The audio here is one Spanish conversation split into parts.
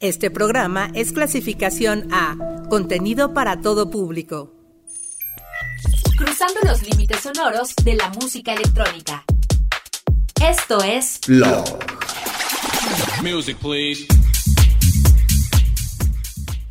Este programa es clasificación A, contenido para todo público. Cruzando los límites sonoros de la música electrónica. Esto es Blog. Music, please.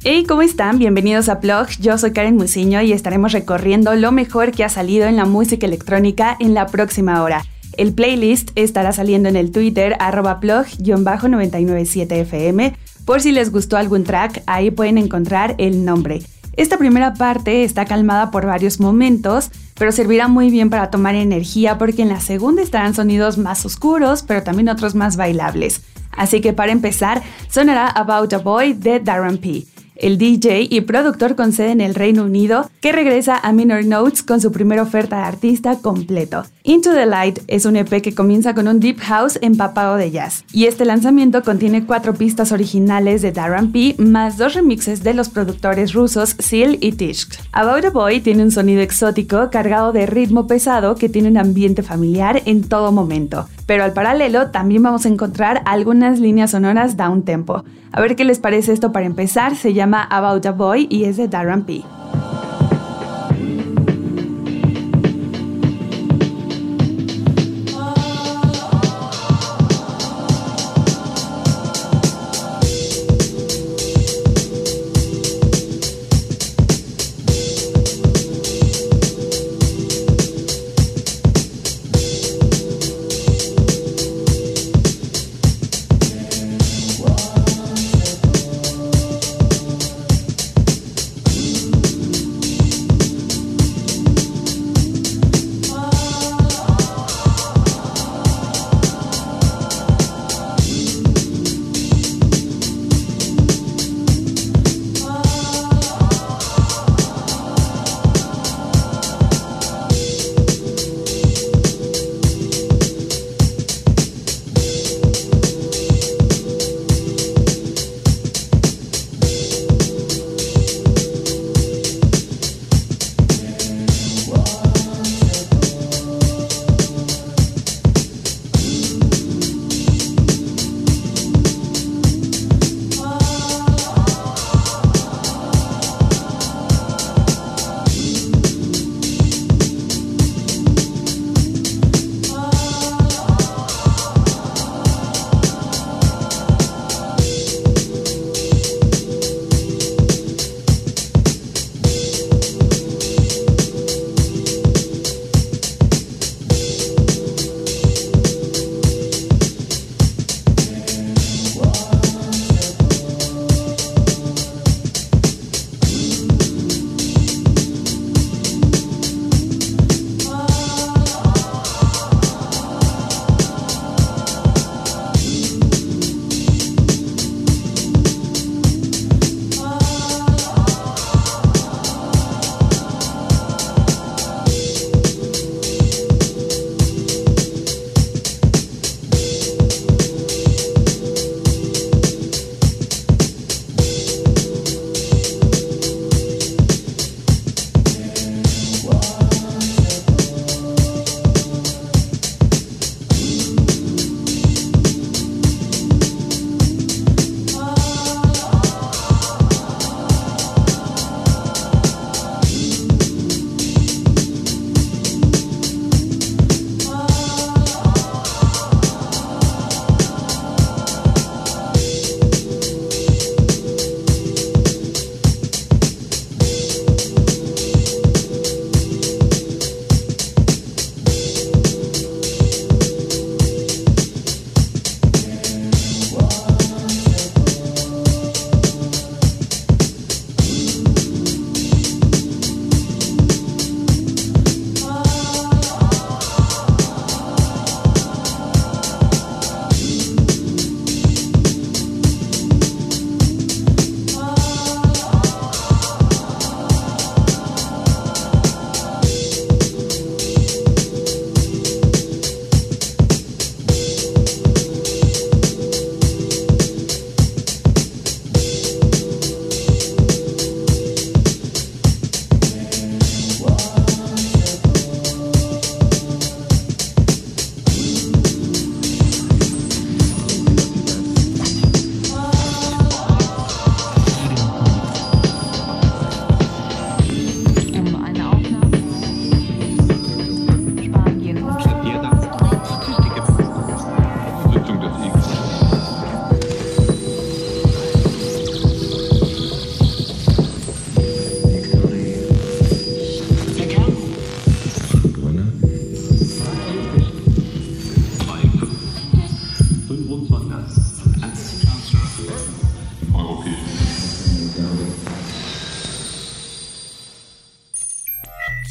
Hey, ¿cómo están? Bienvenidos a Plug. Yo soy Karen Musiño y estaremos recorriendo lo mejor que ha salido en la música electrónica en la próxima hora. El playlist estará saliendo en el Twitter arroba plug-997fm por si les gustó algún track, ahí pueden encontrar el nombre. Esta primera parte está calmada por varios momentos, pero servirá muy bien para tomar energía porque en la segunda estarán sonidos más oscuros, pero también otros más bailables. Así que para empezar, sonará About a Boy de Darren P el DJ y productor con sede en el Reino Unido, que regresa a Minor Notes con su primera oferta de artista completo. Into the Light es un EP que comienza con un deep house empapado de jazz, y este lanzamiento contiene cuatro pistas originales de Darren P, más dos remixes de los productores rusos Seal y Tishk. About a Boy tiene un sonido exótico cargado de ritmo pesado que tiene un ambiente familiar en todo momento, pero al paralelo también vamos a encontrar algunas líneas sonoras down tempo. A ver qué les parece esto para empezar, se llama About a Boy y es de Darren P.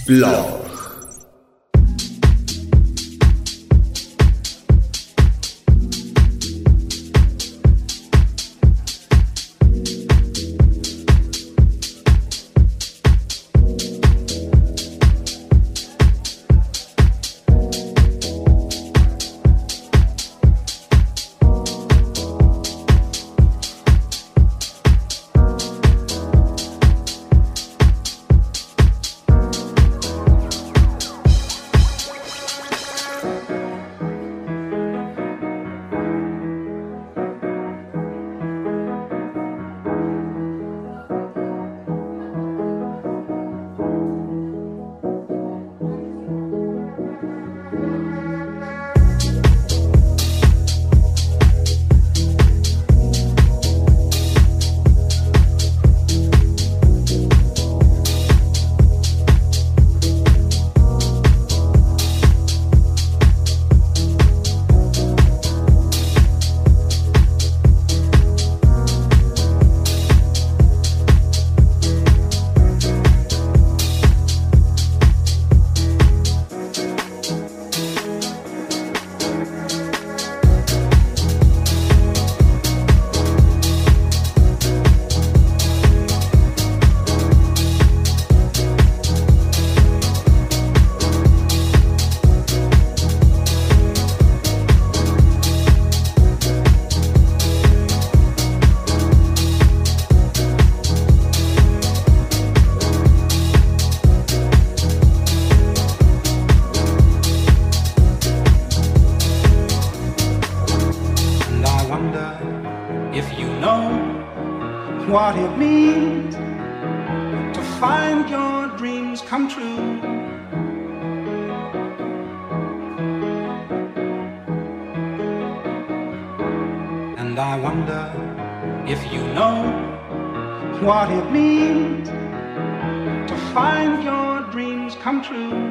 Blog. what it means to find your dreams come true.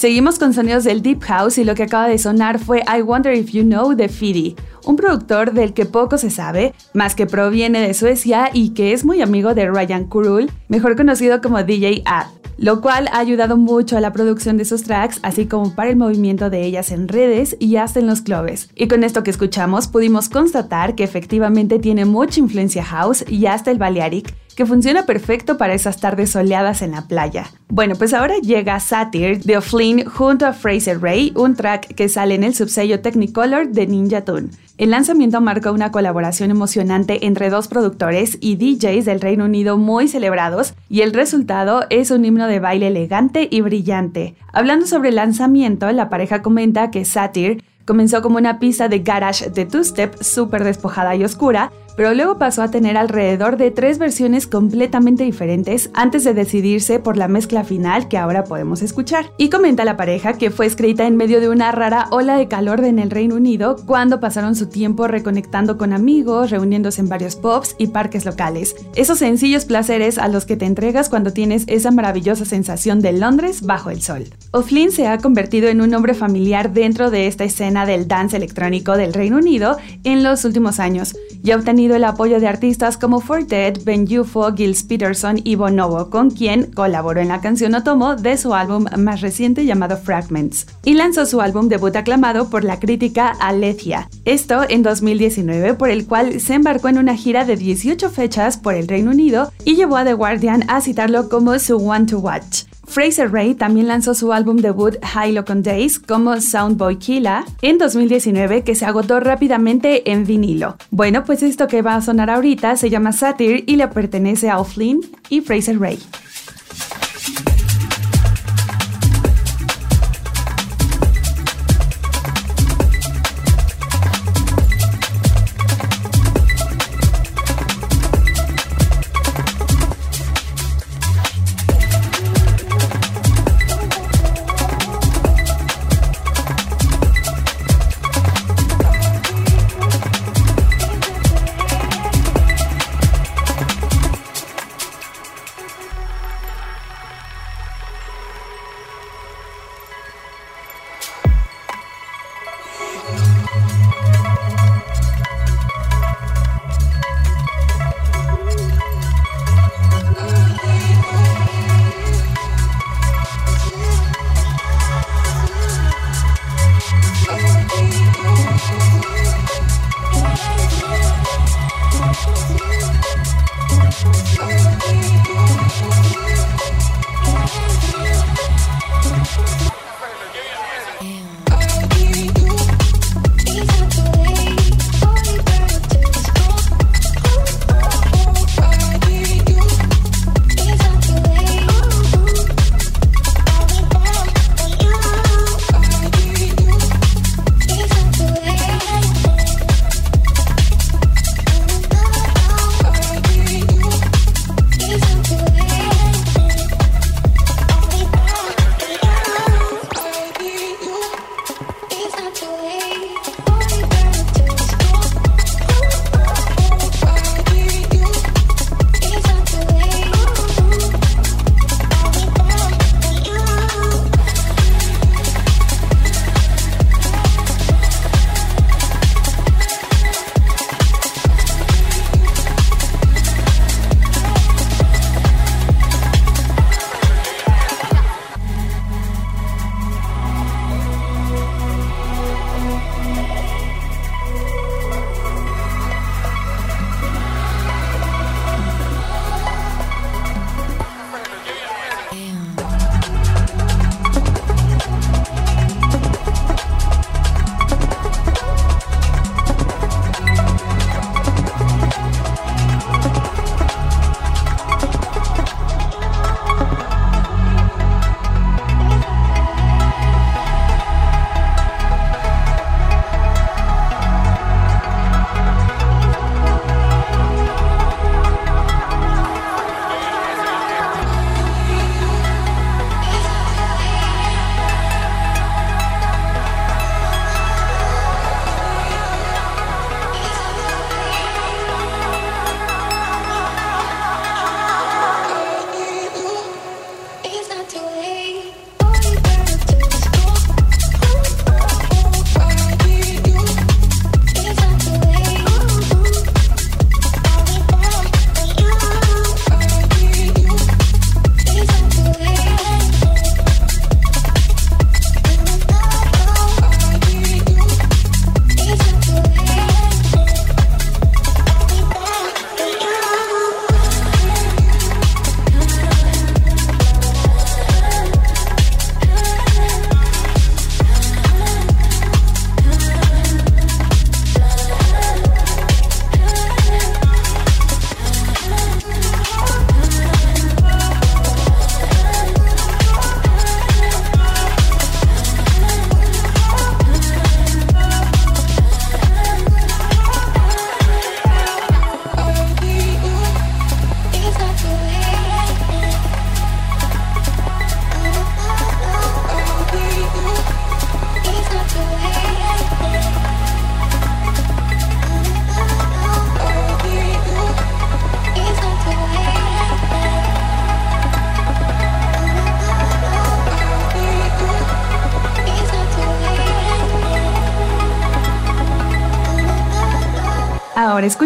Seguimos con sonidos del Deep House y lo que acaba de sonar fue I Wonder If You Know de Fidi, un productor del que poco se sabe, más que proviene de Suecia y que es muy amigo de Ryan Kurul, mejor conocido como DJ Ad lo cual ha ayudado mucho a la producción de sus tracks, así como para el movimiento de ellas en redes y hasta en los clubes. Y con esto que escuchamos pudimos constatar que efectivamente tiene mucha influencia house y hasta el Balearic, que funciona perfecto para esas tardes soleadas en la playa. Bueno, pues ahora llega Satyr de O'Flynn junto a Fraser Ray, un track que sale en el subsello Technicolor de Ninja Tune. El lanzamiento marca una colaboración emocionante entre dos productores y DJs del Reino Unido muy celebrados y el resultado es un himno de baile elegante y brillante. Hablando sobre el lanzamiento, la pareja comenta que Satyr comenzó como una pista de garage de two-step súper despojada y oscura, pero luego pasó a tener alrededor de tres versiones completamente diferentes antes de decidirse por la mezcla final que ahora podemos escuchar. Y comenta la pareja que fue escrita en medio de una rara ola de calor en el Reino Unido cuando pasaron su tiempo reconectando con amigos, reuniéndose en varios pubs y parques locales. Esos sencillos placeres a los que te entregas cuando tienes esa maravillosa sensación de Londres bajo el sol. O'Flynn se ha convertido en un hombre familiar dentro de esta escena del dance electrónico del Reino Unido en los últimos años y el apoyo de artistas como Fortet, Ben UFO, Gilles Peterson y Bonobo, con quien colaboró en la canción Otomo de su álbum más reciente llamado Fragments, y lanzó su álbum debut aclamado por la crítica Aletheia, esto en 2019, por el cual se embarcó en una gira de 18 fechas por el Reino Unido y llevó a The Guardian a citarlo como su One to Watch. Fraser Ray también lanzó su álbum debut High Locon Days como Soundboy Killa en 2019 que se agotó rápidamente en vinilo. Bueno, pues esto que va a sonar ahorita se llama Satyr y le pertenece a O'Flynn y Fraser Ray.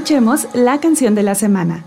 Escuchemos la canción de la semana.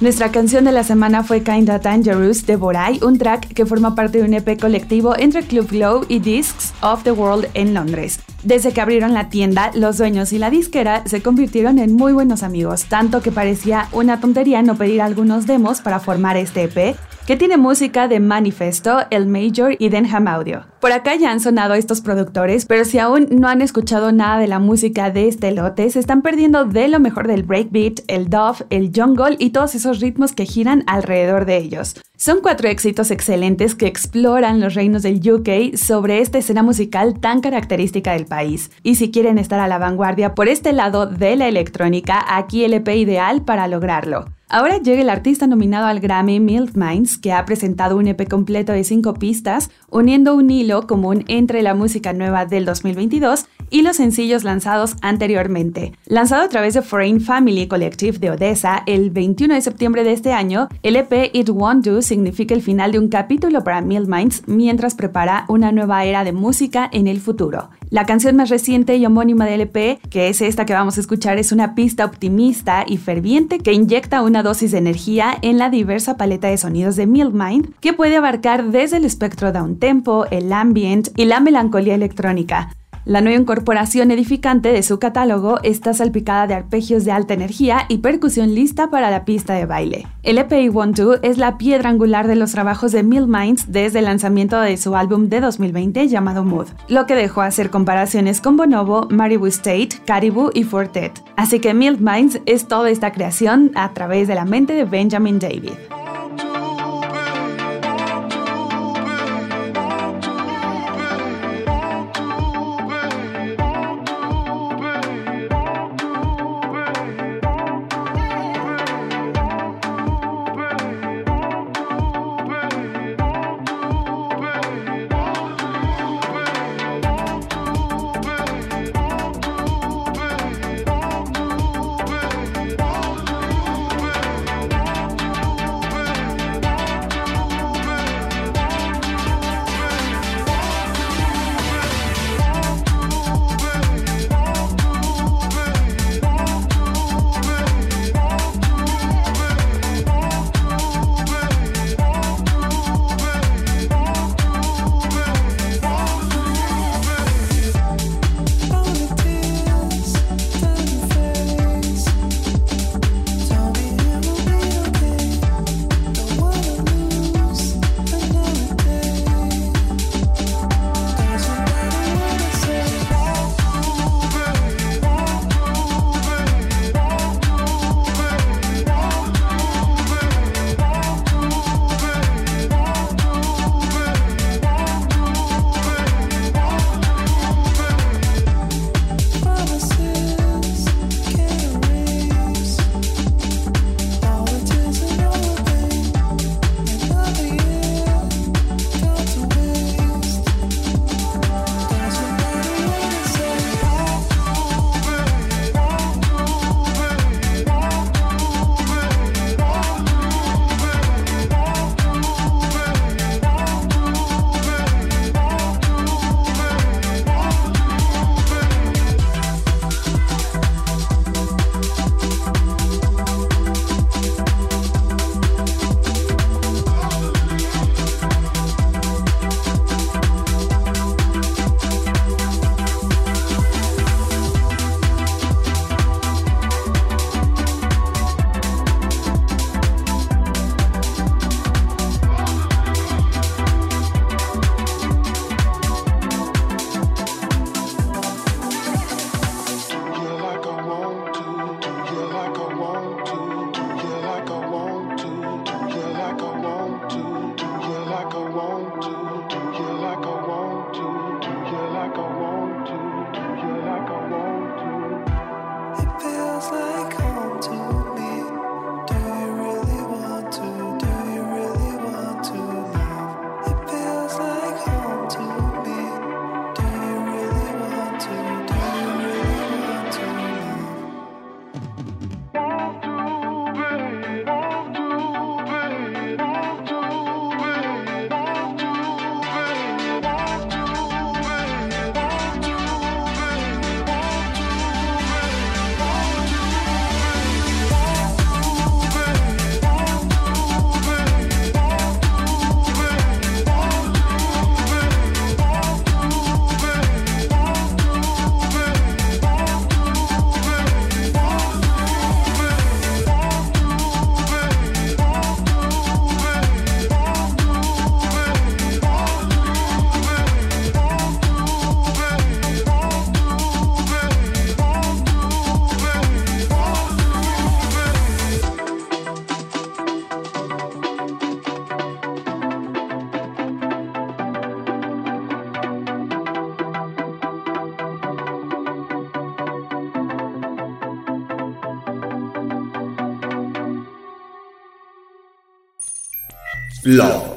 Nuestra canción de la semana fue Kinda Dangerous de Borai, un track que forma parte de un EP colectivo entre Club Glow y Discs of the World en Londres. Desde que abrieron la tienda, los dueños y la disquera se convirtieron en muy buenos amigos, tanto que parecía una tontería no pedir algunos demos para formar este EP, que tiene música de Manifesto, El Major y Denham Audio. Por acá ya han sonado estos productores, pero si aún no han escuchado nada de la música de este lote, se están perdiendo de lo mejor del breakbeat, el dove, el jungle y todos esos ritmos que giran alrededor de ellos. Son cuatro éxitos excelentes que exploran los reinos del UK sobre esta escena musical tan característica del país. Y si quieren estar a la vanguardia por este lado de la electrónica, aquí el EP ideal para lograrlo. Ahora llega el artista nominado al Grammy Mild Minds, que ha presentado un EP completo de cinco pistas, uniendo un hilo común entre la música nueva del 2022 y los sencillos lanzados anteriormente. Lanzado a través de Foreign Family Collective de Odessa el 21 de septiembre de este año, el EP It Won't Do significa el final de un capítulo para Mild Minds mientras prepara una nueva era de música en el futuro. La canción más reciente y homónima del EP, que es esta que vamos a escuchar, es una pista optimista y ferviente que inyecta una dosis de energía en la diversa paleta de sonidos de Mild Mind, que puede abarcar desde el espectro downtempo, el ambient y la melancolía electrónica. La nueva incorporación edificante de su catálogo está salpicada de arpegios de alta energía y percusión lista para la pista de baile. El EP Two es la piedra angular de los trabajos de Mill Minds desde el lanzamiento de su álbum de 2020 llamado Mood, lo que dejó hacer comparaciones con Bonobo, Maribu State, Caribou y Fortet. Así que Mill Minds es toda esta creación a través de la mente de Benjamin David. Love.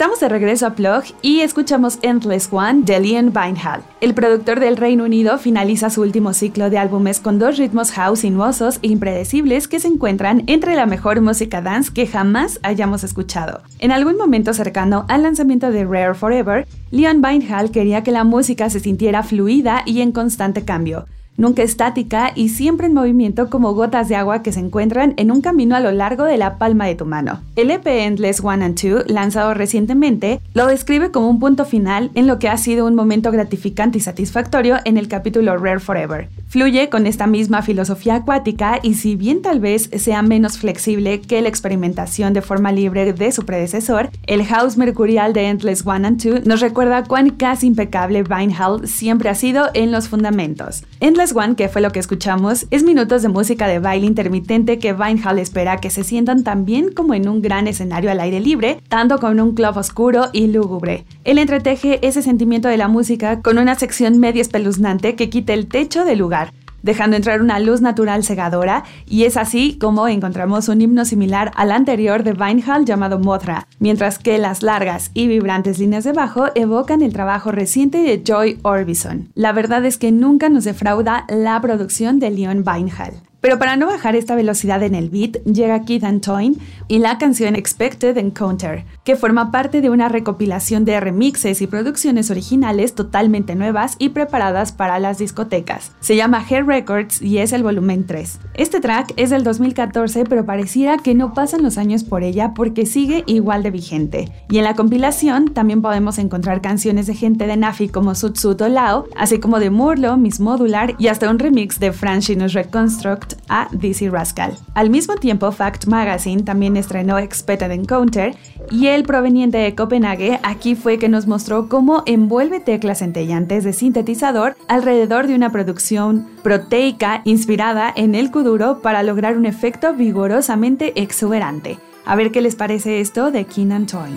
Estamos de regreso a Plug y escuchamos Endless One de Leon Vinehall. El productor del Reino Unido finaliza su último ciclo de álbumes con dos ritmos house sinuosos e impredecibles que se encuentran entre la mejor música dance que jamás hayamos escuchado. En algún momento cercano al lanzamiento de Rare Forever, Leon Vinehall quería que la música se sintiera fluida y en constante cambio nunca estática y siempre en movimiento como gotas de agua que se encuentran en un camino a lo largo de la palma de tu mano. El EP Endless One and Two, lanzado recientemente, lo describe como un punto final en lo que ha sido un momento gratificante y satisfactorio en el capítulo Rare Forever. Fluye con esta misma filosofía acuática y si bien tal vez sea menos flexible que la experimentación de forma libre de su predecesor, el house mercurial de Endless One and Two nos recuerda cuán casi impecable Vinehall siempre ha sido en los fundamentos. Endless Que fue lo que escuchamos, es minutos de música de baile intermitente que Vinehall espera que se sientan tan bien como en un gran escenario al aire libre, tanto con un club oscuro y lúgubre. Él entreteje ese sentimiento de la música con una sección media espeluznante que quita el techo del lugar, dejando entrar una luz natural cegadora, y es así como encontramos un himno similar al anterior de Vinehall llamado Mothra, mientras que las largas y vibrantes líneas de bajo evocan el trabajo reciente de Joy Orbison. La verdad es que nunca nos defrauda la producción de Leon Vinehall. Pero para no bajar esta velocidad en el beat, llega Keith Antoine y la canción Expected Encounter, que forma parte de una recopilación de remixes y producciones originales totalmente nuevas y preparadas para las discotecas. Se llama Hair Records y es el volumen 3. Este track es del 2014, pero pareciera que no pasan los años por ella porque sigue igual de vigente. Y en la compilación también podemos encontrar canciones de gente de Nafi como Sutsut o Lao, así como de Murlo, Miss Modular y hasta un remix de Francinus Reconstruct a Dizzy Rascal. Al mismo tiempo, Fact Magazine también estrenó Expected Encounter y el proveniente de Copenhague aquí fue que nos mostró cómo envuelve teclas centellantes de sintetizador alrededor de una producción proteica inspirada en el kuduro para lograr un efecto vigorosamente exuberante. A ver qué les parece esto de Keenan Toyn.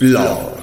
老。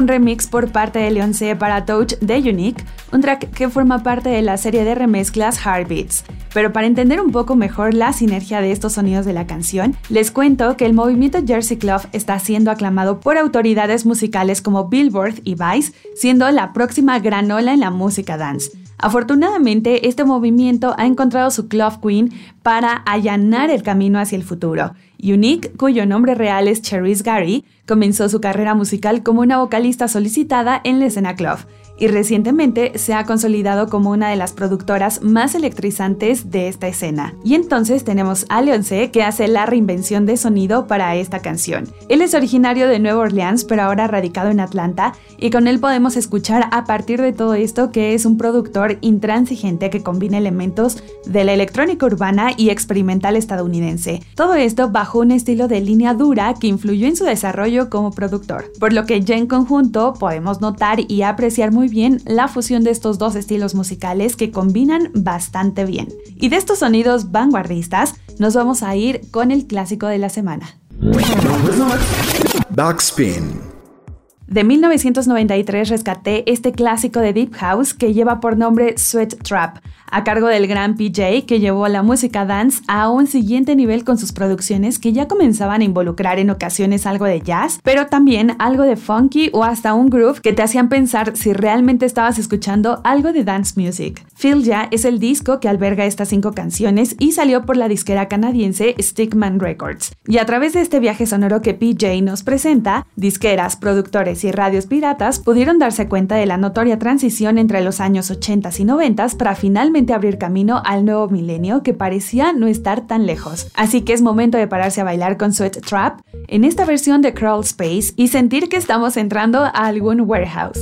Un remix por parte de Leonce para Touch de Unique, un track que forma parte de la serie de remezclas Heartbeats. Pero para entender un poco mejor la sinergia de estos sonidos de la canción, les cuento que el movimiento Jersey Club está siendo aclamado por autoridades musicales como Billboard y Vice, siendo la próxima granola en la música dance. Afortunadamente, este movimiento ha encontrado su Club Queen para allanar el camino hacia el futuro. Unique, cuyo nombre real es Cherise Gary, comenzó su carrera musical como una vocalista solicitada en la escena club y recientemente se ha consolidado como una de las productoras más electrizantes de esta escena. Y entonces tenemos a Leonce que hace la reinvención de sonido para esta canción. Él es originario de Nueva Orleans pero ahora radicado en Atlanta y con él podemos escuchar a partir de todo esto que es un productor intransigente que combina elementos de la electrónica urbana y experimental estadounidense. Todo esto bajo un estilo de línea dura que influyó en su desarrollo como productor, por lo que ya en conjunto podemos notar y apreciar muy bien la fusión de estos dos estilos musicales que combinan bastante bien. Y de estos sonidos vanguardistas nos vamos a ir con el clásico de la semana. Backspin. De 1993 rescaté este clásico de Deep House que lleva por nombre Sweat Trap, a cargo del gran PJ que llevó la música dance a un siguiente nivel con sus producciones que ya comenzaban a involucrar en ocasiones algo de jazz, pero también algo de funky o hasta un groove que te hacían pensar si realmente estabas escuchando algo de dance music. Feel Ya es el disco que alberga estas cinco canciones y salió por la disquera canadiense Stickman Records. Y a través de este viaje sonoro que PJ nos presenta, disqueras, productores y radios piratas pudieron darse cuenta de la notoria transición entre los años 80 y 90 para finalmente abrir camino al nuevo milenio que parecía no estar tan lejos. Así que es momento de pararse a bailar con Sweat Trap en esta versión de Crawl Space y sentir que estamos entrando a algún warehouse.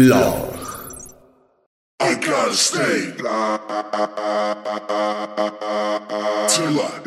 Blog. I gotta stay till I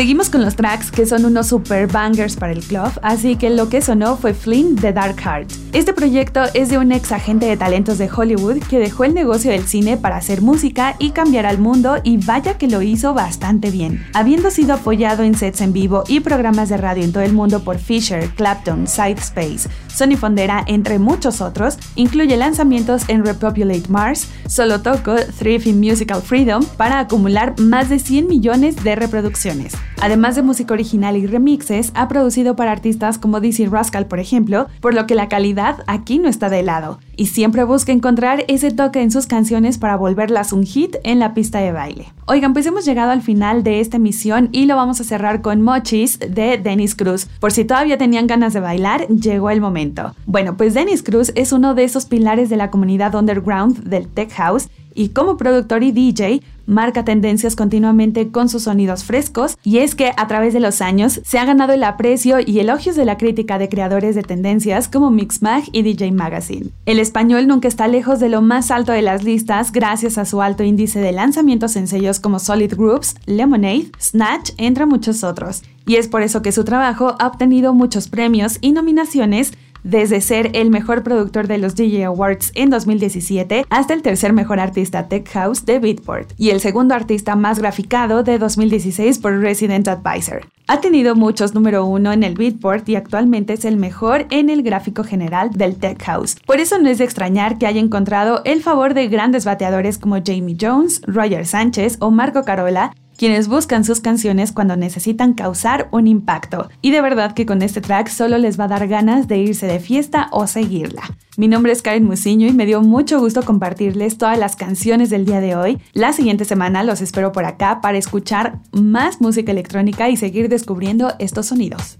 Seguimos con los tracks que son unos super bangers para el club, así que lo que sonó fue Flynn de Dark Heart. Este proyecto es de un ex agente de talentos de Hollywood que dejó el negocio del cine para hacer música y cambiar al mundo y vaya que lo hizo bastante bien. Habiendo sido apoyado en sets en vivo y programas de radio en todo el mundo por Fisher, Clapton, Sidespace, Sony Fondera, entre muchos otros, incluye lanzamientos en Repopulate Mars, solo tocó Thrift in Musical Freedom para acumular más de 100 millones de reproducciones. Además de música original y remixes, ha producido para artistas como Dizzy Rascal, por ejemplo, por lo que la calidad aquí no está de lado, y siempre busca encontrar ese toque en sus canciones para volverlas un hit en la pista de baile. Oigan, pues hemos llegado al final de esta emisión y lo vamos a cerrar con Mochis de Dennis Cruz. Por si todavía tenían ganas de bailar, llegó el momento. Bueno, pues Dennis Cruz es uno de esos pilares de la comunidad underground del Tech House y como productor y DJ marca tendencias continuamente con sus sonidos frescos y es que a través de los años se ha ganado el aprecio y elogios de la crítica de creadores de tendencias como Mixmag y DJ Magazine. El español nunca está lejos de lo más alto de las listas gracias a su alto índice de lanzamientos en sellos como Solid Groups, Lemonade, Snatch, entre muchos otros. Y es por eso que su trabajo ha obtenido muchos premios y nominaciones desde ser el mejor productor de los DJ Awards en 2017 hasta el tercer mejor artista tech house de Beatport y el segundo artista más graficado de 2016 por Resident Advisor. Ha tenido muchos número uno en el Beatport y actualmente es el mejor en el gráfico general del Tech House. Por eso no es de extrañar que haya encontrado el favor de grandes bateadores como Jamie Jones, Roger Sánchez o Marco Carola, quienes buscan sus canciones cuando necesitan causar un impacto. Y de verdad que con este track solo les va a dar ganas de irse de fiesta o seguirla. Mi nombre es Karen Musiño y me dio mucho gusto compartirles todas las canciones del día de hoy. La siguiente semana los espero por acá para escuchar más música electrónica y seguir descubriendo estos sonidos.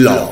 老